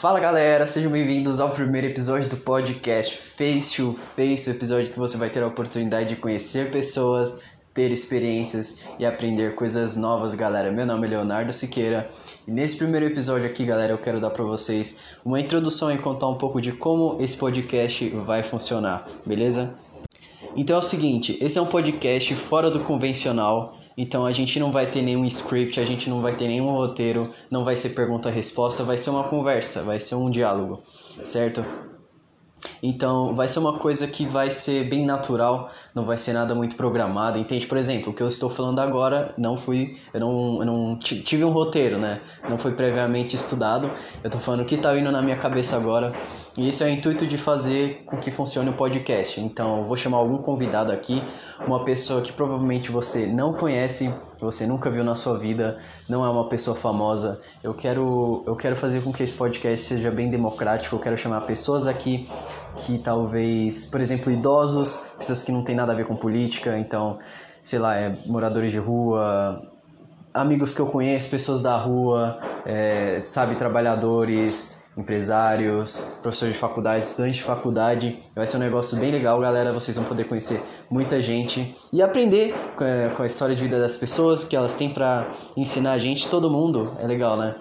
Fala galera, sejam bem-vindos ao primeiro episódio do podcast Face to Face, o episódio que você vai ter a oportunidade de conhecer pessoas, ter experiências e aprender coisas novas, galera. Meu nome é Leonardo Siqueira e nesse primeiro episódio aqui, galera, eu quero dar para vocês uma introdução e contar um pouco de como esse podcast vai funcionar, beleza? Então é o seguinte, esse é um podcast fora do convencional então a gente não vai ter nenhum script, a gente não vai ter nenhum roteiro, não vai ser pergunta-resposta, vai ser uma conversa, vai ser um diálogo, certo? Então, vai ser uma coisa que vai ser bem natural, não vai ser nada muito programado, entende? Por exemplo, o que eu estou falando agora não fui, eu não, eu não tive um roteiro, né? Não foi previamente estudado. Eu estou falando o que está vindo na minha cabeça agora. E esse é o intuito de fazer com que funcione o podcast. Então, eu vou chamar algum convidado aqui, uma pessoa que provavelmente você não conhece, você nunca viu na sua vida, não é uma pessoa famosa. Eu quero, eu quero fazer com que esse podcast seja bem democrático. Eu quero chamar pessoas aqui que talvez, por exemplo, idosos, pessoas que não tem nada a ver com política, então, sei lá, é, moradores de rua, amigos que eu conheço, pessoas da rua, é, sabe, trabalhadores, empresários, professores de faculdade, estudantes de faculdade. Vai ser um negócio bem legal, galera. Vocês vão poder conhecer muita gente e aprender com a, com a história de vida das pessoas, o que elas têm para ensinar a gente. Todo mundo é legal, né?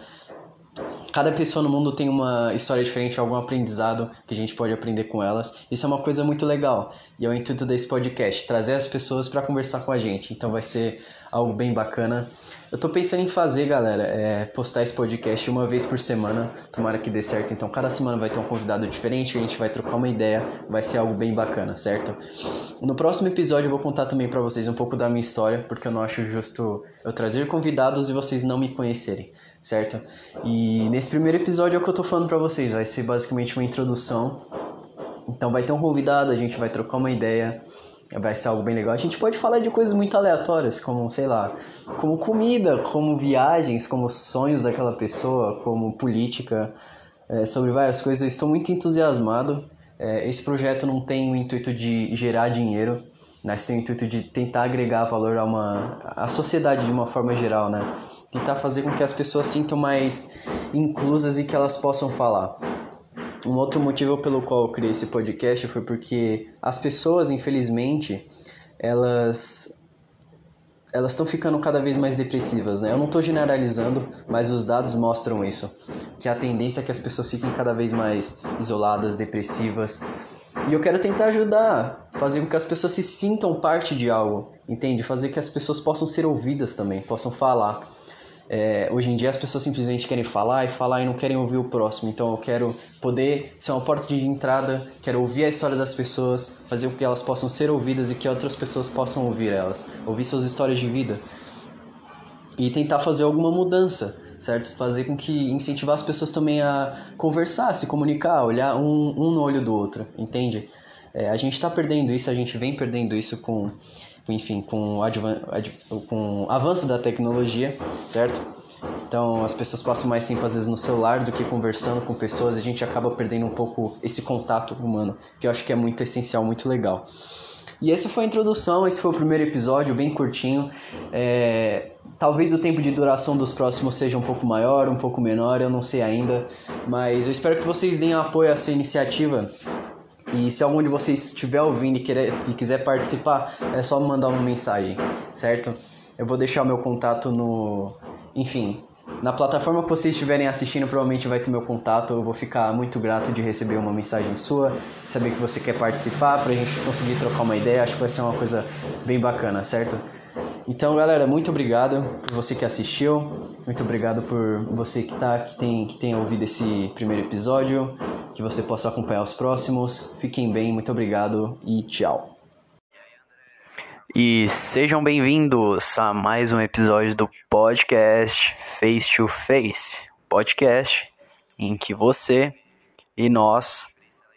Cada pessoa no mundo tem uma história diferente, algum aprendizado que a gente pode aprender com elas. Isso é uma coisa muito legal. E é o intuito desse podcast, trazer as pessoas para conversar com a gente. Então vai ser algo bem bacana. Eu tô pensando em fazer, galera, é, postar esse podcast uma vez por semana. Tomara que dê certo. Então cada semana vai ter um convidado diferente, a gente vai trocar uma ideia, vai ser algo bem bacana, certo? No próximo episódio eu vou contar também para vocês um pouco da minha história, porque eu não acho justo eu trazer convidados e vocês não me conhecerem certo? E nesse primeiro episódio é o que eu tô falando para vocês, vai ser basicamente uma introdução. Então vai ter um convidado, a gente vai trocar uma ideia, vai ser algo bem legal. A gente pode falar de coisas muito aleatórias, como, sei lá, como comida, como viagens, como sonhos daquela pessoa, como política, é, sobre várias coisas. Eu estou muito entusiasmado. É, esse projeto não tem o intuito de gerar dinheiro, mas tem o intuito de tentar agregar valor a uma a sociedade de uma forma geral, né? tentar fazer com que as pessoas sintam mais inclusas e que elas possam falar. Um outro motivo pelo qual eu criei esse podcast foi porque as pessoas, infelizmente, elas elas estão ficando cada vez mais depressivas, né? Eu não estou generalizando, mas os dados mostram isso, que a tendência é que as pessoas fiquem cada vez mais isoladas, depressivas. E eu quero tentar ajudar, fazer com que as pessoas se sintam parte de algo, entende? Fazer que as pessoas possam ser ouvidas também, possam falar. É, hoje em dia as pessoas simplesmente querem falar e falar e não querem ouvir o próximo. Então eu quero poder ser uma porta de entrada, quero ouvir a história das pessoas, fazer com que elas possam ser ouvidas e que outras pessoas possam ouvir elas, ouvir suas histórias de vida e tentar fazer alguma mudança, certo? Fazer com que incentivar as pessoas também a conversar, se comunicar, olhar um, um no olho do outro, entende? É, a gente está perdendo isso, a gente vem perdendo isso com enfim, com, o com o avanço da tecnologia, certo? Então as pessoas passam mais tempo às vezes no celular do que conversando com pessoas, a gente acaba perdendo um pouco esse contato humano, que eu acho que é muito essencial, muito legal. E essa foi a introdução, esse foi o primeiro episódio, bem curtinho. É, talvez o tempo de duração dos próximos seja um pouco maior, um pouco menor, eu não sei ainda. Mas eu espero que vocês deem apoio a essa iniciativa e se algum de vocês estiver ouvindo e, querer, e quiser participar, é só mandar uma mensagem, certo? Eu vou deixar o meu contato no. Enfim, na plataforma que vocês estiverem assistindo, provavelmente vai ter meu contato. Eu vou ficar muito grato de receber uma mensagem sua, saber que você quer participar, pra gente conseguir trocar uma ideia. Acho que vai ser uma coisa bem bacana, certo? Então, galera, muito obrigado por você que assistiu. Muito obrigado por você que tá, que tem, que tem ouvido esse primeiro episódio que você possa acompanhar os próximos. Fiquem bem, muito obrigado e tchau. E sejam bem-vindos a mais um episódio do podcast Face to Face podcast em que você e nós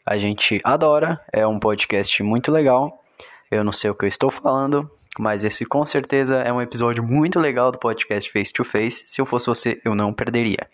a gente adora, é um podcast muito legal. Eu não sei o que eu estou falando, mas esse com certeza é um episódio muito legal do podcast Face to Face. Se eu fosse você, eu não perderia.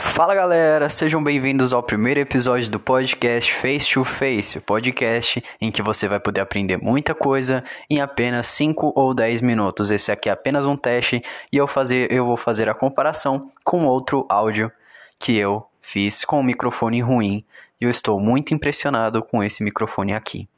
Fala galera, sejam bem-vindos ao primeiro episódio do podcast Face to Face, o podcast em que você vai poder aprender muita coisa em apenas 5 ou 10 minutos. Esse aqui é apenas um teste e eu, fazer, eu vou fazer a comparação com outro áudio que eu fiz com um microfone ruim e eu estou muito impressionado com esse microfone aqui.